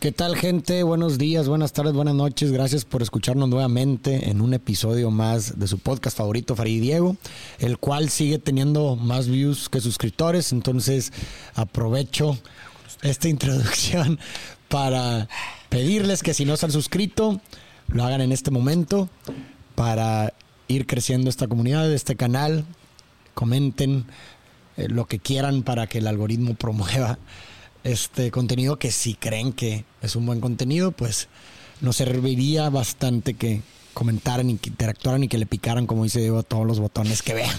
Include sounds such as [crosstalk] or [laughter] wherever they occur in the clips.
¿Qué tal gente? Buenos días, buenas tardes, buenas noches. Gracias por escucharnos nuevamente en un episodio más de su podcast favorito, Farid Diego, el cual sigue teniendo más views que suscriptores. Entonces aprovecho esta introducción [laughs] para pedirles que si no se han suscrito, lo hagan en este momento para ir creciendo esta comunidad, este canal. Comenten eh, lo que quieran para que el algoritmo [laughs] promueva este contenido que si creen que es un buen contenido, pues nos serviría bastante que comentaran y que interactuaran y que le picaran, como dice Diego, todos los botones que vean.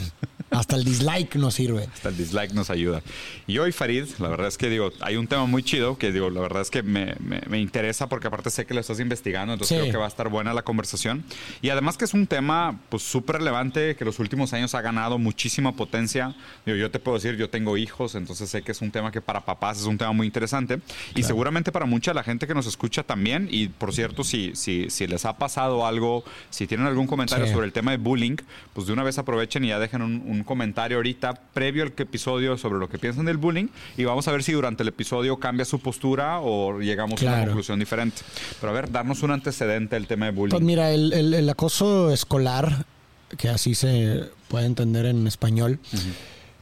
Hasta el dislike nos sirve. Hasta el dislike nos ayuda. Y hoy, Farid, la verdad es que digo, hay un tema muy chido que digo, la verdad es que me, me, interesa porque aparte sé que lo estás investigando, entonces creo que va a estar buena la conversación. Y además que es un tema pues súper relevante que los últimos años ha ganado muchísima potencia. Digo, yo te puedo decir, yo tengo hijos, entonces sé que es un tema que para papás es un tema muy interesante. Y seguramente para mucha la gente que nos escucha también. Y por cierto, si, si, si les ha pasado algo, si tienen algún comentario sobre el tema de bullying, pues de una vez aprovechen y ya dejen un comentario ahorita previo al episodio sobre lo que piensan del bullying y vamos a ver si durante el episodio cambia su postura o llegamos a una conclusión diferente. Pero a ver, darnos un antecedente del tema de bullying. Pues mira, el, acoso escolar, que así se puede entender en español,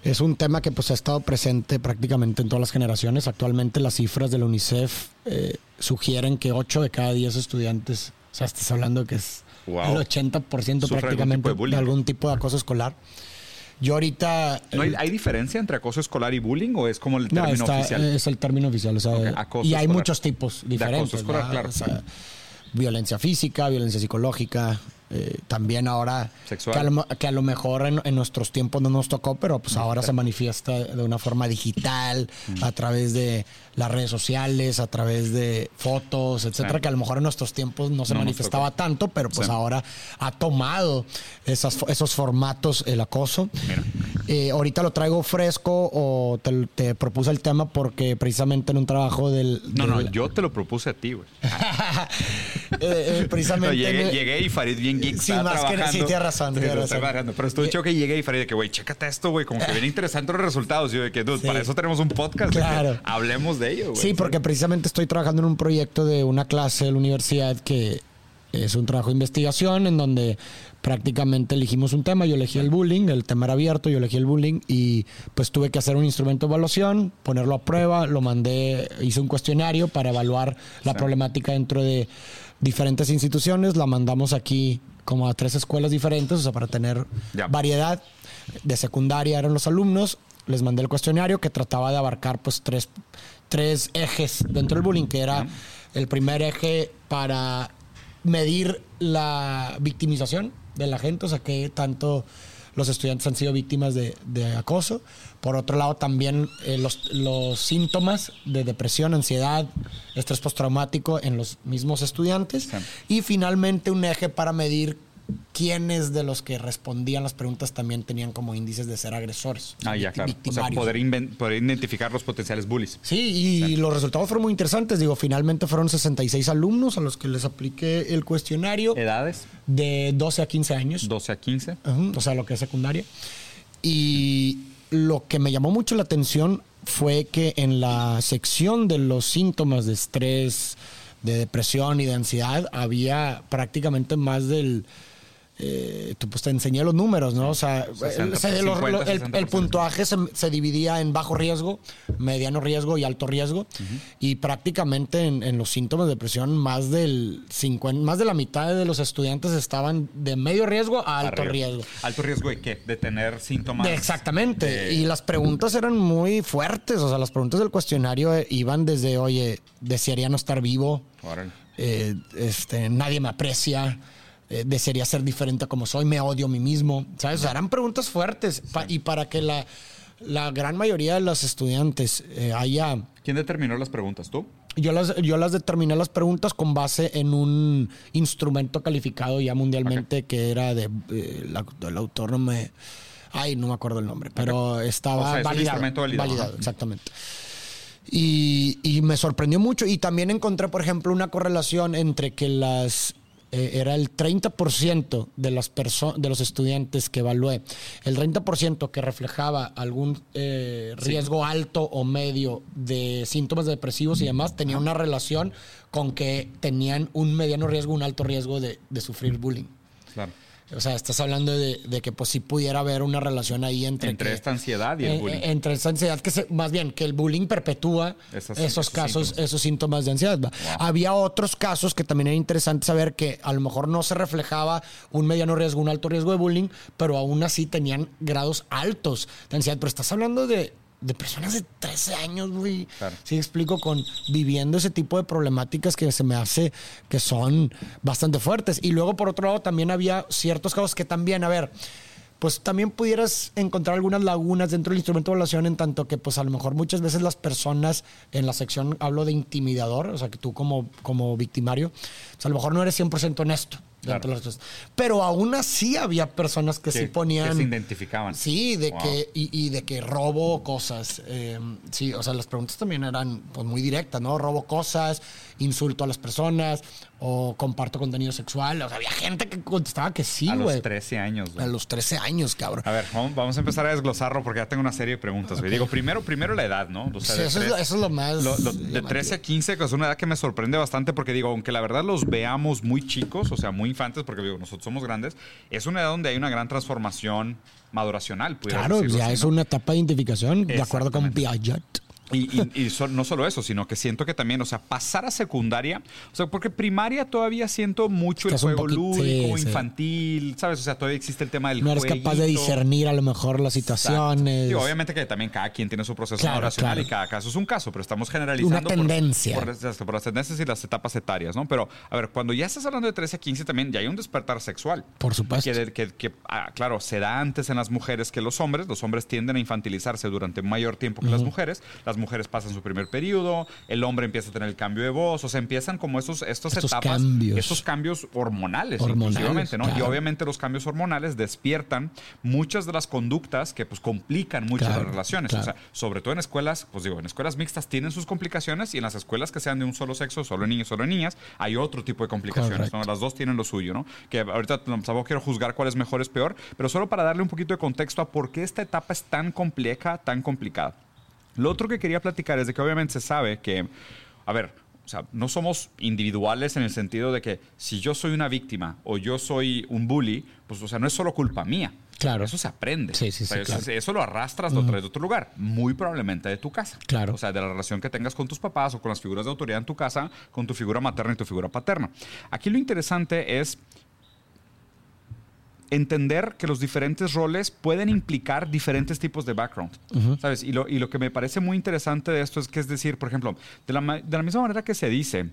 es un tema que pues ha estado presente prácticamente en todas las generaciones. Actualmente las cifras de la UNICEF eh, sugieren que 8 de cada 10 estudiantes, o sea, estás hablando que es el 80% prácticamente de algún tipo de acoso escolar. Yo ahorita. hay, diferencia entre acoso escolar y bullying o es como el término no, oficial? Es el término oficial. O sea, y hay muchos tipos diferentes. acoso escolar, claro. violencia física, violencia psicológica, eh, también ahora que a, lo, mejor en, nuestros tiempos no nos tocó, pero pues ahora se manifiesta de una forma digital, a través de las redes sociales, a través de fotos, etcétera, que a lo mejor en nuestros tiempos no se manifestaba tanto, pero pues ahora ha tomado esas, esos formatos el acoso. Eh, ahorita lo traigo fresco o te, propuse el tema porque precisamente en un trabajo del... No, no, yo te lo propuse a ti, güey. [laughs] Eh, precisamente... llegué, y Farid bien Sí, más que sí, tienes razón. Pero estuve hecho que llegué y Farid de que, güey, chécate esto, güey, como que viene interesante los resultados. Y yo de que, dude, para eso tenemos un podcast. Claro. hablemos de ello, güey. Sí, porque precisamente estoy trabajando en un proyecto de una clase de la universidad que es un trabajo de investigación en donde prácticamente elegimos un tema, yo elegí el bullying, el tema era abierto, yo elegí el bullying y pues tuve que hacer un instrumento de evaluación, ponerlo a prueba, lo mandé, hice un cuestionario para evaluar la problemática dentro de diferentes instituciones, la mandamos aquí como a tres escuelas diferentes, o sea, para tener variedad. De secundaria eran los alumnos, les mandé el cuestionario que trataba de abarcar pues tres, tres ejes dentro del bullying, que era el primer eje para medir la victimización de la gente, o sea, que tanto los estudiantes han sido víctimas de, acoso. Por otro lado, también eh, los, los, síntomas de depresión, ansiedad, estrés postraumático en los mismos estudiantes. Y finalmente un eje para medir quiénes de los que respondían las preguntas también tenían como índices de ser agresores. Ah, ya, claro. O sea, poder, identificar los potenciales bullies. Sí, y los resultados fueron muy interesantes. Digo, finalmente fueron 66 alumnos a los que les apliqué el cuestionario. ¿Edades? De 12 a 15 años. 12 a 15. o sea, lo que es secundaria. Y lo que me llamó mucho la atención fue que en la sección de los síntomas de estrés, de depresión y de ansiedad había prácticamente más del eh, pues te enseñé los números, ¿no? O sea, el, puntuaje se, dividía en bajo riesgo, mediano riesgo y alto riesgo. Y prácticamente en, los síntomas de depresión, más del 50, más de la mitad de los estudiantes estaban de medio riesgo a alto riesgo. ¿Alto riesgo de qué? De tener síntomas. exactamente. Y las preguntas eran muy fuertes. O sea, las preguntas del cuestionario eh, iban desde, oye, desearía no estar vivo. Eh, este, nadie me aprecia eh, desearía ser diferente a como soy, me odio a mí mismo, ¿sabes? O sea, eran preguntas fuertes y para que la, la, gran mayoría de los estudiantes eh, haya... ¿Quién determinó las preguntas? ¿Tú? Yo las, yo las determiné las preguntas con base en un instrumento calificado ya mundialmente que era de... Eh, el autor no me... Ay, no me acuerdo el nombre, pero estaba validado, validado. exactamente. Y, y, me sorprendió mucho. Y también encontré, por ejemplo, una correlación entre que las eh, era el 30% de, las de los estudiantes que evalué, el 30% que reflejaba algún eh, riesgo alto o medio de síntomas depresivos y demás, tenía una relación con que tenían un mediano riesgo, un alto riesgo de, de sufrir bullying. Claro. O sea, estás hablando de, que pues sí pudiera haber una relación ahí entre... Entre esta ansiedad y el bullying. entre esta ansiedad, que más bien, que el bullying perpetúa esos, casos, esos síntomas de ansiedad. Había otros casos que también era interesante saber que a lo mejor no se reflejaba un mediano riesgo, un alto riesgo de bullying, pero aún así tenían grados altos de ansiedad. Pero estás hablando de de personas de 13 años, güey. Sí, explico, con viviendo ese tipo de problemáticas que se me hace que son bastante fuertes. Y luego, por otro lado, también había ciertos casos que también, a ver, pues también pudieras encontrar algunas lagunas dentro del instrumento de evaluación en tanto que pues a lo mejor muchas veces las personas en la sección hablo de intimidador, o sea que tú como, como victimario, pues a lo mejor no eres 100% honesto. Pero aún así había personas que, sí ponían. Que se identificaban. Sí, de que, y, de que robo cosas. Eh, sí, o sea, las preguntas también eran pues, muy directas, ¿no? Robo cosas, insulto a las personas, o comparto contenido sexual. O sea, había gente que contestaba que sí, güey. A los 13 años, güey. A los 13 años, cabrón. A ver, vamos a empezar a desglosarlo porque ya tengo una serie de preguntas, güey. Digo, primero, primero la edad, ¿no? sí, eso, es lo, más. de 13 a 15, que es una edad que me sorprende bastante porque digo, aunque la verdad los veamos muy chicos, o sea, muy infantes, porque digo, nosotros somos grandes, es una edad donde hay una gran transformación maduracional. Claro, ya es una etapa de identificación, de acuerdo con Piaget. Y, no solo eso, sino que siento que también, o sea, pasar a secundaria, o sea, porque primaria todavía siento mucho el juego lúdico, infantil, ¿sabes? O sea, todavía existe el tema del No eres capaz de discernir a lo mejor las situaciones. obviamente que también cada quien tiene su proceso racional y cada caso es un caso, pero estamos generalizando. Una tendencia. Por, las tendencias y las etapas etarias, ¿no? Pero, a ver, cuando ya estás hablando de 13 a 15 también ya hay un despertar sexual. Por supuesto. Que, que, ah, claro, se da antes en las mujeres que los hombres. Los hombres tienden a infantilizarse durante mayor tiempo que las mujeres. Las mujeres pasan su primer periodo, el hombre empieza a tener el cambio de voz, o sea, empiezan como esos, estos etapas, cambios. estos cambios hormonales, hormonales ¿no? Y obviamente los cambios hormonales despiertan muchas de las conductas que pues complican mucho las relaciones. O sea, sobre todo en escuelas, pues digo, en escuelas mixtas tienen sus complicaciones y en las escuelas que sean de un solo sexo, solo niños, solo niñas, hay otro tipo de complicaciones. Las dos tienen lo suyo, ¿no? Que ahorita tampoco quiero juzgar cuál es mejor, es peor, pero solo para darle un poquito de contexto a por qué esta etapa es tan compleja, tan complicada. Lo otro que quería platicar es de que obviamente se sabe que, a ver, o sea, no somos individuales en el sentido de que si yo soy una víctima o yo soy un bully, pues, o sea, no es solo culpa mía. Claro. Eso se aprende. Sí, sí, sí. eso, lo arrastras, lo traes de otro lugar, muy probablemente de tu casa. Claro. O sea, de la relación que tengas con tus papás o con las figuras de autoridad en tu casa, con tu figura materna y tu figura paterna. Aquí lo interesante es entender que los diferentes roles pueden implicar diferentes tipos de background, ¿sabes? Y lo, y lo, que me parece muy interesante de esto es que es decir, por ejemplo, de la, de la misma manera que se dice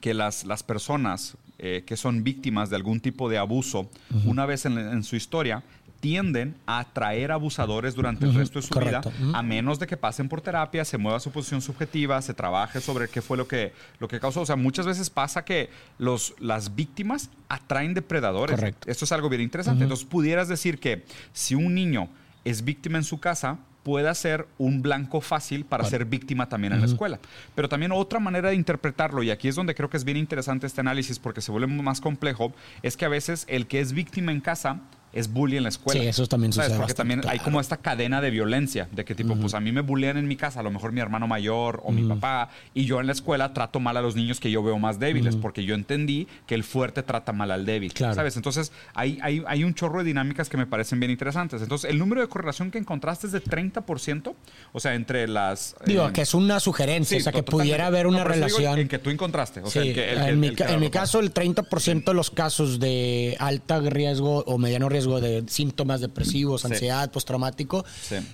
que las, las personas eh, que son víctimas de algún tipo de abuso, una vez en, en, su historia, tienden a atraer abusadores durante el resto de su vida, a menos de que pasen por terapia, se mueva su posición subjetiva, se trabaje sobre qué fue lo que, lo que causó. O sea, muchas veces pasa que los, las víctimas atraen depredadores. Esto es algo bien interesante. Entonces, pudieras decir que si un niño es víctima en su casa, pueda ser un blanco fácil para ser víctima también en la escuela. Pero también otra manera de interpretarlo, y aquí es donde creo que es bien interesante este análisis porque se vuelve más complejo, es que a veces el que es víctima en casa es bullying en la escuela. Sí, eso también sucede. Porque también hay como esta cadena de violencia, de que tipo, pues a mí me bullean en mi casa, a lo mejor mi hermano mayor o mi papá, y yo en la escuela trato mal a los niños que yo veo más débiles, porque yo entendí que el fuerte trata mal al débil. Claro. ¿Sabes? Entonces, hay, hay, hay, un chorro de dinámicas que me parecen bien interesantes. Entonces, el número de correlación que encontraste es de 30%, o sea, entre las... Digo, eh, que es una sugerencia, o sea, que pudiera haber una relación... en que tú encontraste. O sea, en, mi, en mi caso, el 30% de los casos de alta riesgo o mediano riesgo de síntomas depresivos, ansiedad, postraumático,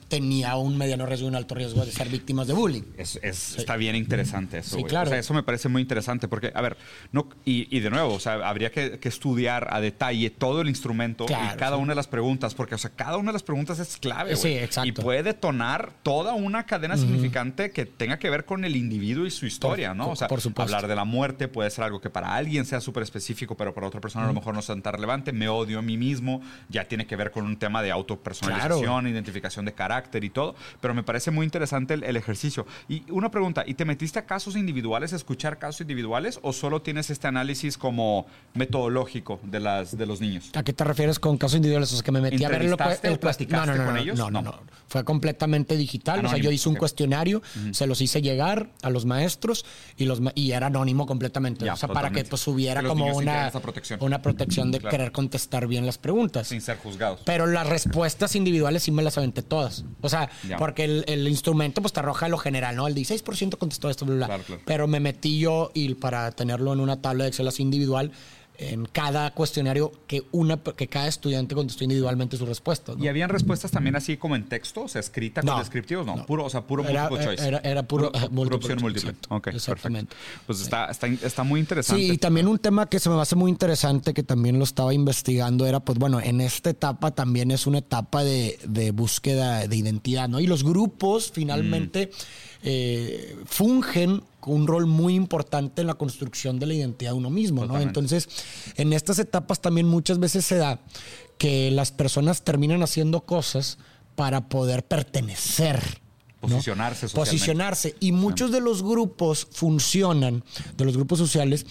tenía un mediano riesgo y un alto riesgo de ser víctimas de bullying. Está bien interesante eso. Sí, claro. eso me parece muy interesante porque, a ver, no, y, de nuevo, o sea, habría que, estudiar a detalle todo el instrumento y cada una de las preguntas, porque, o sea, cada una de las preguntas es clave. Sí, exacto. Y puede detonar toda una cadena significante que tenga que ver con el individuo y su historia, ¿no? O sea, hablar de la muerte puede ser algo que para alguien sea súper específico, pero para otra persona a lo mejor no sea tan relevante. Me odio a mí mismo ya tiene que ver con un tema de autopersonalización, identificación de carácter y todo, pero me parece muy interesante el, ejercicio. Y una pregunta, ¿y te metiste a casos individuales, a escuchar casos individuales o solo tienes este análisis como metodológico de, las, de los niños? ¿A qué te refieres con casos individuales? O sea, que me metí a ver lo que... platicaste no, no, no, con ellos? No, no, no. Fue completamente digital. o sea, yo hice un cuestionario, se los hice llegar a los maestros y, los, y era anónimo completamente. o sea, para que pues hubiera como una protección. una protección de querer contestar bien las preguntas. Sin ser juzgados. Pero las respuestas individuales sí me las aventé todas. O sea, porque el, instrumento pues te arroja lo general, ¿no? El 16% contestó esto, bla, bla. Pero me metí yo y para tenerlo en una tabla de Excel así individual, en cada cuestionario que una que cada estudiante contestó individualmente su respuesta. ¿Y habían respuestas también así como en texto, o sea, escrita con descriptivos? No, puro, o sea, puro multiple choice. Era, puro, opción múltiple. Ok, Exactamente. Pues está, está, está, muy interesante. Sí, y también un tema que se me hace muy interesante, que también lo estaba investigando, era, pues bueno, en esta etapa también es una etapa de, de búsqueda de identidad, ¿no? Y los grupos finalmente... Mm. Eh, fungen un rol muy importante en la construcción de la identidad de uno mismo, ¿no? Entonces, en estas etapas también muchas veces se da que las personas terminan haciendo cosas para poder pertenecer. Posicionarse Posicionarse. Y muchos de los grupos funcionan, de los grupos sociales,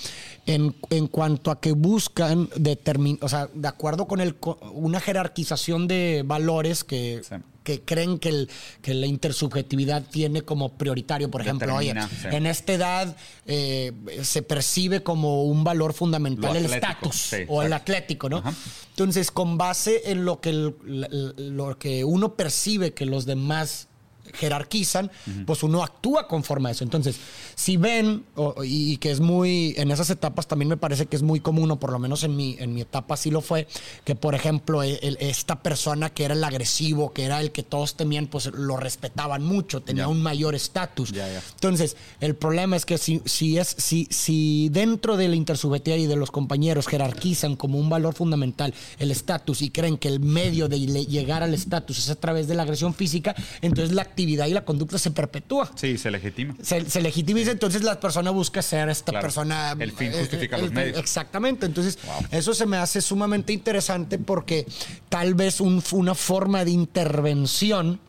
en, cuanto a que buscan determinar, o sea, de acuerdo con el, una jerarquización de valores que que creen que, el, que la intersubjetividad tiene como prioritario. Por ejemplo, oye, en esta edad eh, se percibe como un valor fundamental el estatus o el atlético, ¿no? Entonces, con base en lo que, lo que uno percibe que los demás jerarquizan, pues uno actúa conforme a eso. Entonces, si ven, y que es muy, en esas etapas también me parece que es muy común, o por lo menos en mi, en mi etapa sí lo fue, que por ejemplo, e, esta persona que era el agresivo, que era el que todos temían, pues lo respetaban mucho, tenía un mayor estatus. Entonces, el problema es que si, si, es, si, si dentro de la y de los compañeros jerarquizan como un valor fundamental el estatus y creen que el medio de llegar al estatus es a través de la agresión física, entonces la actividad y la conducta se perpetúa. Sí, se legitima. Se, se legitimiza, entonces la persona busca ser esta persona. El fin eh, justifica los medios. Exactamente. Entonces, eso se me hace sumamente interesante porque tal vez una forma de intervención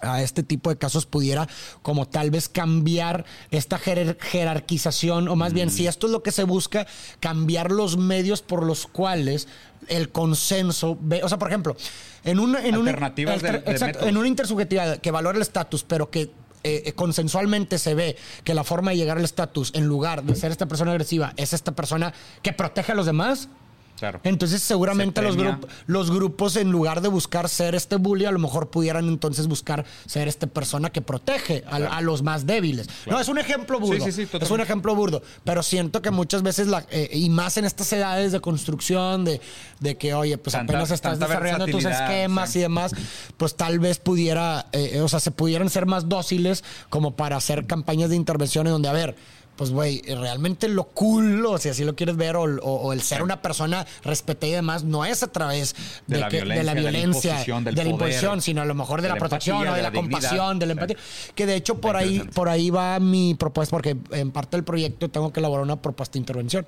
a este tipo de casos pudiera como tal vez cambiar esta jerarquización o más bien si esto es lo que se busca cambiar los medios por los cuales el consenso ve, o sea por ejemplo en una en alternativas en una intersubjetividad que valora el estatus pero que eh, consensualmente se ve que la forma de llegar al estatus, en lugar de ser esta persona agresiva, es esta persona que protege a los demás, entonces, seguramente los, los grupos, en lugar de buscar ser este bully, a lo mejor pudieran entonces buscar ser esta persona que protege a, los más débiles. No, es un ejemplo burdo. es un ejemplo burdo. Pero siento que muchas veces, la, eh, y más en estas edades de construcción, de, de que, oye, pues apenas estás desarrollando tus esquemas y demás, pues tal vez pudiera, eh, o sea, se pudieran ser más dóciles como para hacer campañas de intervención en donde, a ver, pues, güey, realmente lo cool, o si así lo quieres ver, o, el ser una persona respetada y demás, no es a través de, la, violencia, de la, imposición, sino a lo mejor de, la, protección, o de la, compasión, de la empatía. Que de hecho por ahí, por ahí va mi propuesta, porque en parte del proyecto tengo que elaborar una propuesta de intervención.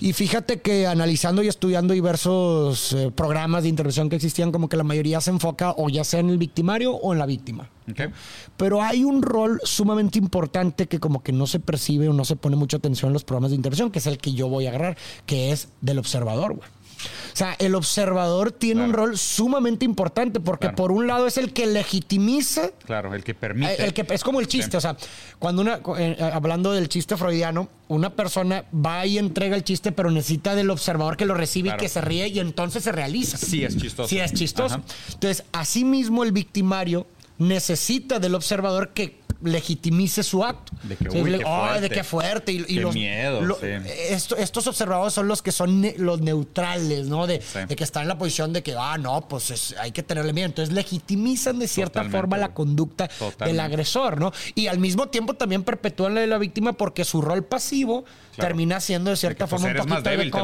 Y fíjate que analizando y estudiando diversos eh, programas de intervención que existían, como que la mayoría se enfoca o ya sea en el victimario o en la víctima. Pero hay un rol sumamente importante que como que no se percibe o no se pone mucha atención en los programas de intervención, que es el que yo voy a agarrar, que es del observador, güey. O sea, el observador tiene un rol sumamente importante porque por un lado es el que legitimiza. Claro, el que permite. Eh, el que, es como el chiste. O sea, cuando una, eh, hablando del chiste freudiano, una persona va y entrega el chiste, pero necesita del observador que lo recibe y que se ríe y entonces se realiza. Sí, es chistoso. Sí, es chistoso. Entonces, asimismo, el victimario necesita del observador que legitimice su acto. De que, uy, qué fuerte. de qué fuerte. Y, qué miedo. estos observadores son los que son los neutrales, ¿no? De, que están en la posición de que, ah, no, pues hay que tenerle miedo. Entonces legitimizan de cierta forma la conducta del agresor, ¿no? Y al mismo tiempo también perpetúan la de la víctima porque su rol pasivo termina siendo de cierta forma un poquito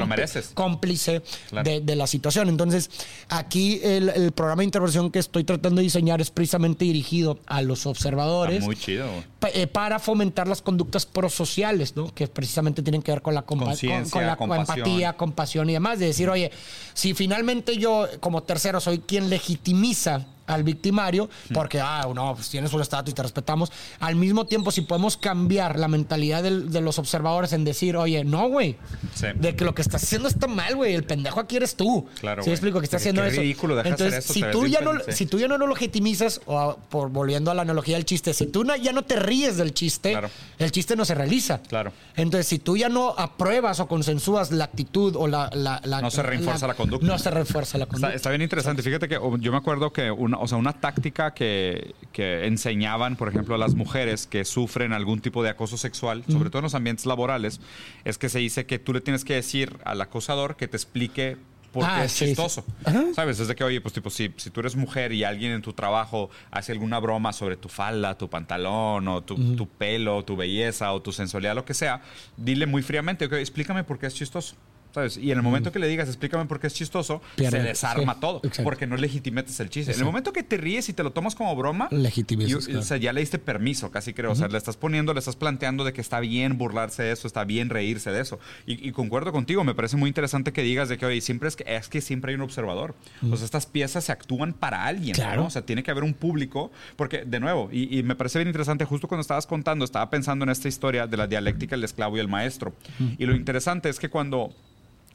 cómplice de, la situación. Entonces, aquí el, programa de intervención que estoy tratando de diseñar es precisamente dirigido a los observadores chido. Eh, para fomentar las conductas prosociales, ¿no? Que precisamente tienen que ver con la, con, con la compasión. empatía, compasión y demás. De decir, oye, si finalmente yo como tercero soy quien legitimiza al victimario, porque, ah, no, pues tienes un estatus y te respetamos. Al mismo tiempo, si podemos cambiar la mentalidad del- de los observadores en decir, oye, no, güey, Sí. de que lo que estás haciendo está mal, güey, el pendejo aquí eres tú. Claro, ¿Sí me güey. explico? Que estás haciendo qué eso. ridículo, deja hacer Entonces, eso, si tú, ya no, sí. si tú ya no lo legitimizas, o a- por volviendo a la analogía del chiste, si tú no- ya no te ríes del chiste, Claro. el chiste no se realiza. Claro. Entonces, si tú ya no apruebas o consensúas la actitud o la... la- la- No se refuerza la conducta. No se refuerza la conducta. Está, está bien interesante. Fíjate que oh, yo me acuerdo que una, o sea, una táctica que, que enseñaban, por ejemplo, a las mujeres que sufren algún tipo de acoso sexual, sobre todo en los ambientes laborales, es que se dice que tú le tienes que decir al acosador que te explique por qué Ah, es sí, sí. chistoso. Ajá. ¿Sabes? Es de que, oye, pues tipo, si, si tú eres mujer y alguien en tu trabajo hace alguna broma sobre tu falda, tu pantalón, o tu, tu pelo, tu belleza, o tu sensualidad, lo que sea, dile muy fríamente, ok, explícame por qué es chistoso. ¿Sabes? Y en el momento que le digas, explícame por qué es chistoso, Pierde. se desarma Sí, todo. exacto. Porque no legitimetes el chiste. En el Exacto. momento que te ríes y te lo tomas como broma, Legitimizas, claro. o sea, ya le diste permiso, casi creo. O sea, le estás poniendo, le estás planteando de que está bien burlarse de eso, está bien reírse de eso. Y, y concuerdo contigo, me parece muy interesante que digas de que, oye, siempre es que, es que siempre hay un observador. O sea, estas piezas se actúan para alguien. Claro. ¿no? O sea, tiene que haber un público. Porque, de nuevo, y, y me parece bien interesante, justo cuando estabas contando, estaba pensando en esta historia de la dialéctica del esclavo y el maestro. Y lo interesante es que cuando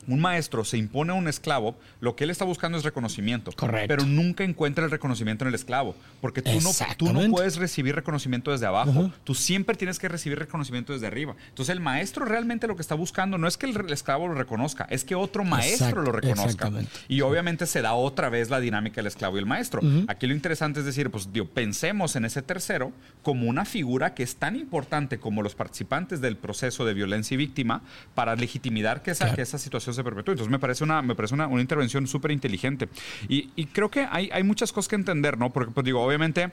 un maestro se impone a un esclavo, lo que él está buscando es reconocimiento. Correcto. Pero nunca encuentra el reconocimiento en el esclavo. Porque tú no, tú no puedes recibir reconocimiento desde abajo. Tú siempre tienes que recibir reconocimiento desde arriba. Entonces el maestro realmente lo que está buscando no es que el, el esclavo lo reconozca, es que otro maestro Exacto, lo reconozca. exactamente. Y obviamente se da otra vez la dinámica del esclavo y el maestro. Aquí lo interesante es decir, pues digo, pensemos en ese tercero como una figura que es tan importante como los participantes del proceso de violencia y víctima para legitimar que esa, Claro. que esa situación se perpetúe. Entonces me parece una, me parece una, una intervención súper inteligente. Y, y creo que hay, hay muchas cosas que entender, ¿no? Porque pues digo, obviamente...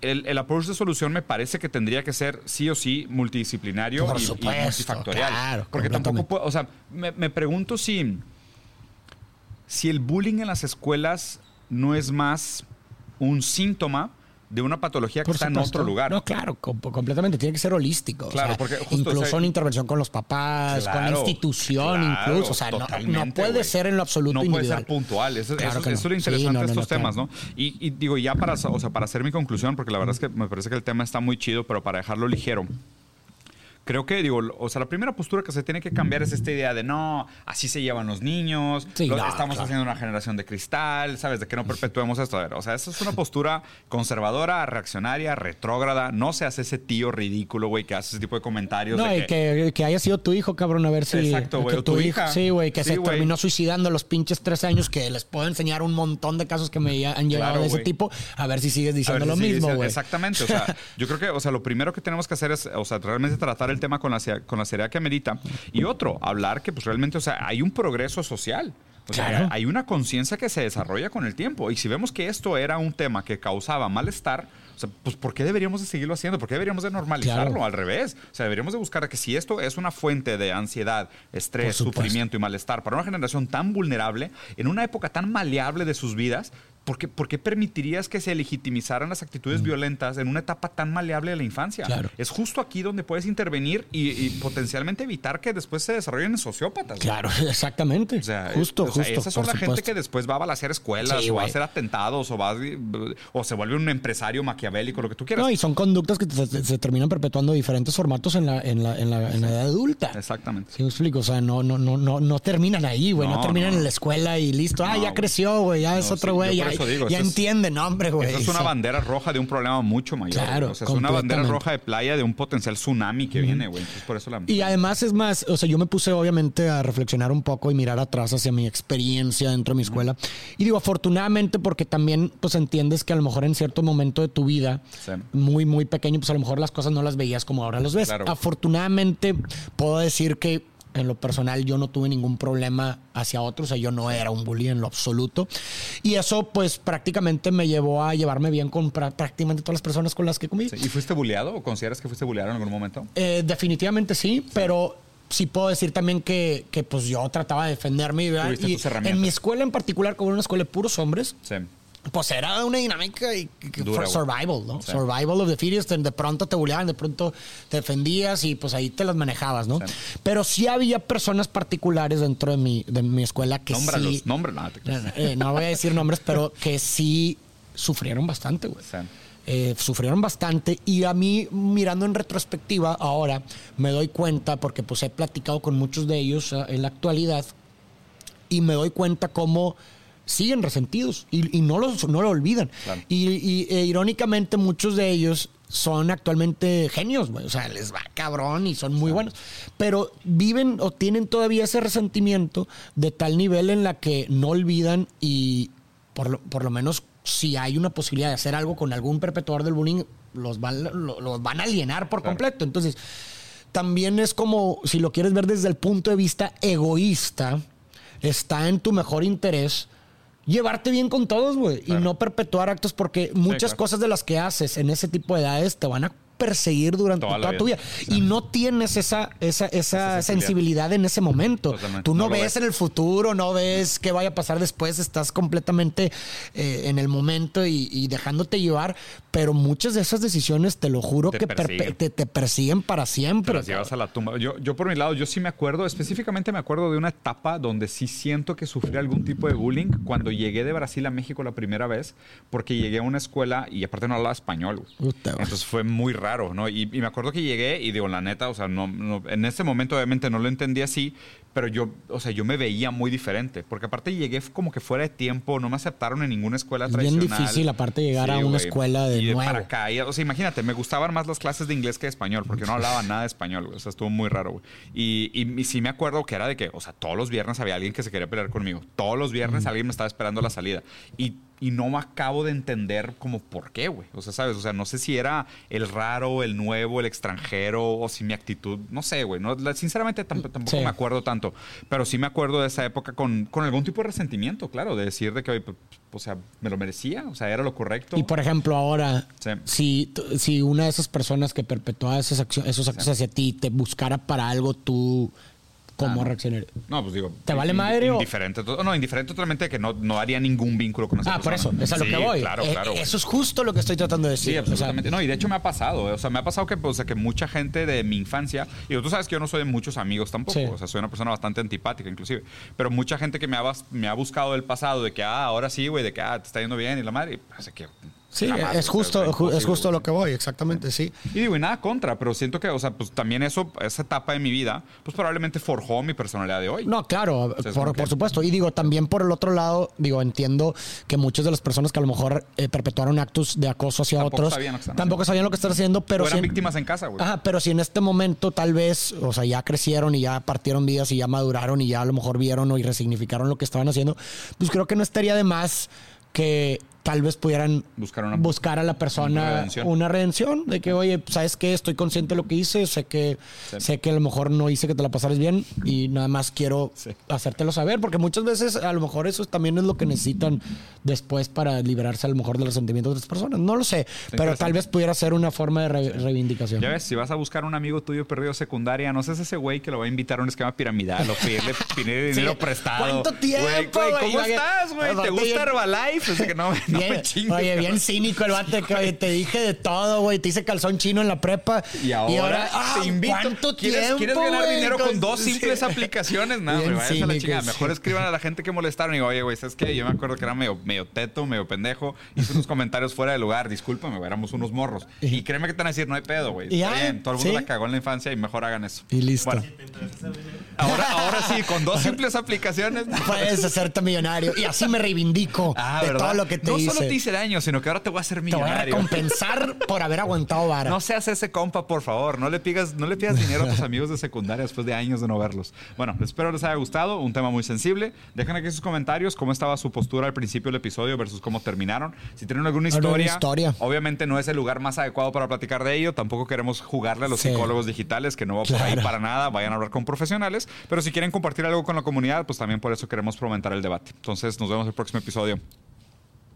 El, el approach de solución me parece que tendría que ser sí o sí multidisciplinario Por y- y, supuesto, multifactorial. claro, porque tampoco puedo, o sea, me, me pregunto si, si el bullying en las escuelas no es más un síntoma de una patología que Por está en otro lugar. No, claro, com- completamente. Tiene que ser holístico. o Claro, sea, porque justo, incluso o sea, en intervención con los papás, con la institución, claro, incluso. O sea, no, puede ser en lo absoluto No puede ser puntual. Eso, Claro eso- que no. eso es lo interesante de estos temas. ¿no? Y, y digo, ya para, o sea, para hacer mi conclusión, porque la verdad es que me parece que el tema está muy chido, pero para dejarlo ligero. Creo que, digo, o sea, la primera postura que se tiene que cambiar es esta idea de no, así se llevan los niños, Sí, lo- no, estamos claro. haciendo una generación de cristal, ¿sabes? De que no perpetuemos esto. A ver, o sea, esa es una postura conservadora, reaccionaria, retrógrada. No se hace ese tío ridículo, güey, que hace ese tipo de comentarios. No, de y que, que haya sido tu hijo, cabrón, a ver si. Exacto, güey, que tu hija. Sí, güey, que Sí, se güey. terminó suicidando a los pinches tres años, que les puedo enseñar un montón de casos que me han llegado Claro, de ese güey. tipo, a ver si sigues diciendo ver lo si mismo, güey. Exactamente. O sea, [laughs] yo creo que, o sea, lo primero que tenemos que hacer es, o sea, realmente tratar el tema con la, con la seriedad que amerita. Y otro, hablar que, pues, realmente, o sea, hay un progreso social. O sea, Claro. hay una conciencia que se desarrolla con el tiempo. Y si vemos que esto era un tema que causaba malestar, o sea, pues, ¿por qué deberíamos de seguirlo haciendo? ¿Por qué deberíamos de normalizarlo? Claro. Al revés. O sea, deberíamos de buscar que si esto es una fuente de ansiedad, estrés, sufrimiento y malestar para una generación tan vulnerable, en una época tan maleable de sus vidas, ¿por qué, por qué permitirías que se legitimizaran las actitudes violentas en una etapa tan maleable de la infancia? Mm. Claro. Es justo aquí donde puedes intervenir y, y potencialmente evitar que después se desarrollen en sociópatas. Claro, [laughs] exactamente. O sea, justo, o sea, justo. Esas son la gente que después va a balasear escuelas Sí, o va a hacer atentados o va a- o se vuelve un empresario maquiavélico, lo que tú quieras. No, y son conductas que se, se terminan perpetuando diferentes formatos en la, en la, en la, en la edad adulta. Exactamente. Sí, me explico. O sea, no, no, no, no, no terminan ahí, güey. No, No, terminan en la escuela y listo. Ah, ya creció, güey. Ya es otro sí, güey. ya eso digo, ya eso entiende, no, hombre, güey. Esa es una bandera roja de un problema mucho mayor. Claro. O sea, es una bandera roja de playa de un potencial tsunami que viene, güey. Entonces, por eso la. Y además es más, o sea, yo me puse obviamente a reflexionar un poco y mirar atrás hacia mi experiencia dentro de mi escuela. Y digo, afortunadamente porque también pues entiendes que a lo mejor en cierto momento de tu vida, Sí. muy, muy pequeño, pues a lo mejor las cosas no las veías como ahora los ves. Claro. Afortunadamente puedo decir que en lo personal yo no tuve ningún problema hacia otros, o sea, yo no era un bully en lo absoluto. Y eso pues prácticamente me llevó a llevarme bien con prácticamente todas las personas con las que. Sí, ¿Y fuiste bulleado o consideras que fuiste bulleado en algún momento? Eh, definitivamente sí, pero sí puedo decir también que, que, pues yo trataba de defenderme. ¿verdad? Y en mi escuela en particular, como era una escuela de puros hombres, Sí. Pues era una dinámica y, survival, ¿no? Survival of the fittest. De pronto te bulleaban, de pronto te defendías y pues ahí te las manejabas, ¿no? Pero sí había personas particulares dentro de mi, de mi escuela que sí... Nombres, no, eh, no voy a decir nombres, pero que sí sufrieron bastante, güey. Eh, sufrieron bastante y a mí mirando en retrospectiva ahora me doy cuenta porque pues he platicado con muchos de ellos eh, en la actualidad y me doy cuenta cómo siguen resentidos y, no, los, no lo olvidan. Y, e, irónicamente muchos de ellos son actualmente genios, O sea, les va cabrón y son muy buenos. Pero viven o tienen todavía ese resentimiento de tal nivel en la que no olvidan y por lo, por lo menos si hay una posibilidad de hacer algo con algún perpetuador del bullying, los van, los van a alienar por completo. Entonces, también es como, si lo quieres ver desde el punto de vista egoísta, está en tu mejor interés llevarte bien con todos, güey. Y no perpetuar actos porque muchas cosas de las que haces en ese tipo de edades te van a perseguir durante toda, tu vida. Y no tienes esa, esa, esa, sensibilidad en ese momento. Tú no, ves, en el futuro, no ves qué vaya a pasar después, estás completamente eh, en el momento y, dejándote llevar, pero muchas de esas decisiones, te lo juro, que te, persiguen para siempre. Te las llevas a la tumba. Yo, yo por mi lado, yo sí me acuerdo, específicamente me acuerdo de una etapa donde sí siento que sufrí algún tipo de bullying cuando llegué de Brasil a México la primera vez, porque llegué a una escuela y aparte no hablaba español. Entonces fue muy raro ¿no? Y, me acuerdo que llegué y digo, la neta, o sea, no, en ese momento obviamente no lo entendí así, pero yo, o sea, yo me veía muy diferente, porque aparte llegué como que fuera de tiempo, no me aceptaron en ninguna escuela es tradicional. Bien difícil aparte llegar a una escuela de, y nuevo. Para acá, o sea, imagínate, me gustaban más las clases de inglés que de español, porque no hablaba nada de español, o sea, estuvo muy raro, güey. Y, y, sí me acuerdo que era de que, o sea, todos los viernes había alguien que se quería pelear conmigo, todos los viernes alguien me estaba esperando a la salida. Y y no acabo de entender como por qué, güey. O sea, ¿sabes? O sea, no sé si era el raro, el nuevo, el extranjero, o si mi actitud, no sé, güey. No, sinceramente tampoco me acuerdo tanto, pero sí me acuerdo de esa época con, con algún tipo de resentimiento, claro, de decir de que, o sea, me lo merecía, o sea, era lo correcto. Y por ejemplo, ahora, si, si una de esas personas que perpetuaba esas esos actos hacia ti te buscara para algo, tú ¿Cómo ah, No, pues digo. ¿Te vale madre indiferente, o.? No, indiferente totalmente que no, no haría ningún vínculo con esa Ah, por eso, es a lo que voy. Claro, eh, claro. eso es justo lo que estoy tratando de decir. Sí, absolutamente. no, y de hecho me ha pasado. O sea, me ha pasado que, o sea, que mucha gente de mi infancia. Y tú sabes que yo no soy de muchos amigos tampoco. O sea, soy una persona bastante antipática, inclusive. Pero mucha gente que me ha, me ha buscado el pasado de que, ah, ahora sí, güey, de que, ah, te está yendo bien y la madre. O sea, que Sí, es justo, es justo lo que voy, exactamente, sí. Y digo, y nada contra, pero siento que, o sea, pues también eso, esa etapa de mi vida, pues probablemente forjó mi personalidad de hoy. No, claro, por, supuesto. Y digo, también por el otro lado, digo, entiendo que muchas de las personas que a lo mejor eh, perpetuaron actos de acoso hacia otros, tampoco sabían lo que están haciendo, pero... eran víctimas en casa, güey. Ajá, pero si en este momento tal vez, o sea, ya crecieron y ya partieron vidas y ya maduraron y ya a lo mejor vieron o y resignificaron lo que estaban haciendo, pues creo que no estaría de más que tal vez pudieran buscar, a la persona una redención. de que, oye, ¿sabes qué? Estoy consciente de lo que hice, sé que, sé que a lo mejor no hice que te la pasaras bien y nada más quiero hacértelo saber, porque muchas veces a lo mejor eso también es lo que necesitan después para liberarse a lo mejor de los sentimientos de otras personas. No lo sé, pero tal vez pudiera ser una forma de reivindicación. Ya ves, si vas a buscar un amigo tuyo perdido secundaria, no seas ese güey que lo va a invitar a un esquema piramidal o pedirle, [laughs] dinero prestado. ¿Cuánto tiempo? ¿Cómo estás, güey? ¿Te gusta Herbalife? O que no, oye, bien cínico el vato que te dije de todo, güey. Te hice calzón chino en la prepa. Y ahora, te invito. ¿Cuánto ¿Quieres, tiempo, ¿Quieres ganar dinero con dos simples aplicaciones? No, güey, a la chingada. Mejor escriban a la gente que molestaron y digo, oye, güey, ¿sabes qué? Yo me acuerdo que era medio, medio teto, medio pendejo. Hice unos comentarios fuera de lugar. Discúlpame, éramos unos morros. Y créeme que te van a decir, no hay pedo, güey. Está bien, todo el mundo la cagó en la infancia y mejor hagan eso. Y listo. ahora, ahora sí, con dos simples aplicaciones. Puedes hacerte millonario. Y así me reivindico ah, de todo lo que te no hice. No solo te hice daño, sino que ahora te voy a hacer millonario. Te voy a compensar por haber aguantado vara. No seas ese compa, por favor. No le pidas, no le pidas dinero a tus amigos de secundaria después de años de no verlos. Bueno, espero les haya gustado. Un tema muy sensible. Dejen aquí sus comentarios cómo estaba su postura al principio del episodio versus cómo terminaron. Si tienen alguna historia, historia, obviamente no es el lugar más adecuado para platicar de ello. Tampoco queremos jugarle a los psicólogos digitales, que no va por ahí para nada. Vayan a hablar con profesionales. Pero si quieren compartir algo con la comunidad, pues también por eso queremos fomentar el debate. Entonces, nos vemos el próximo episodio.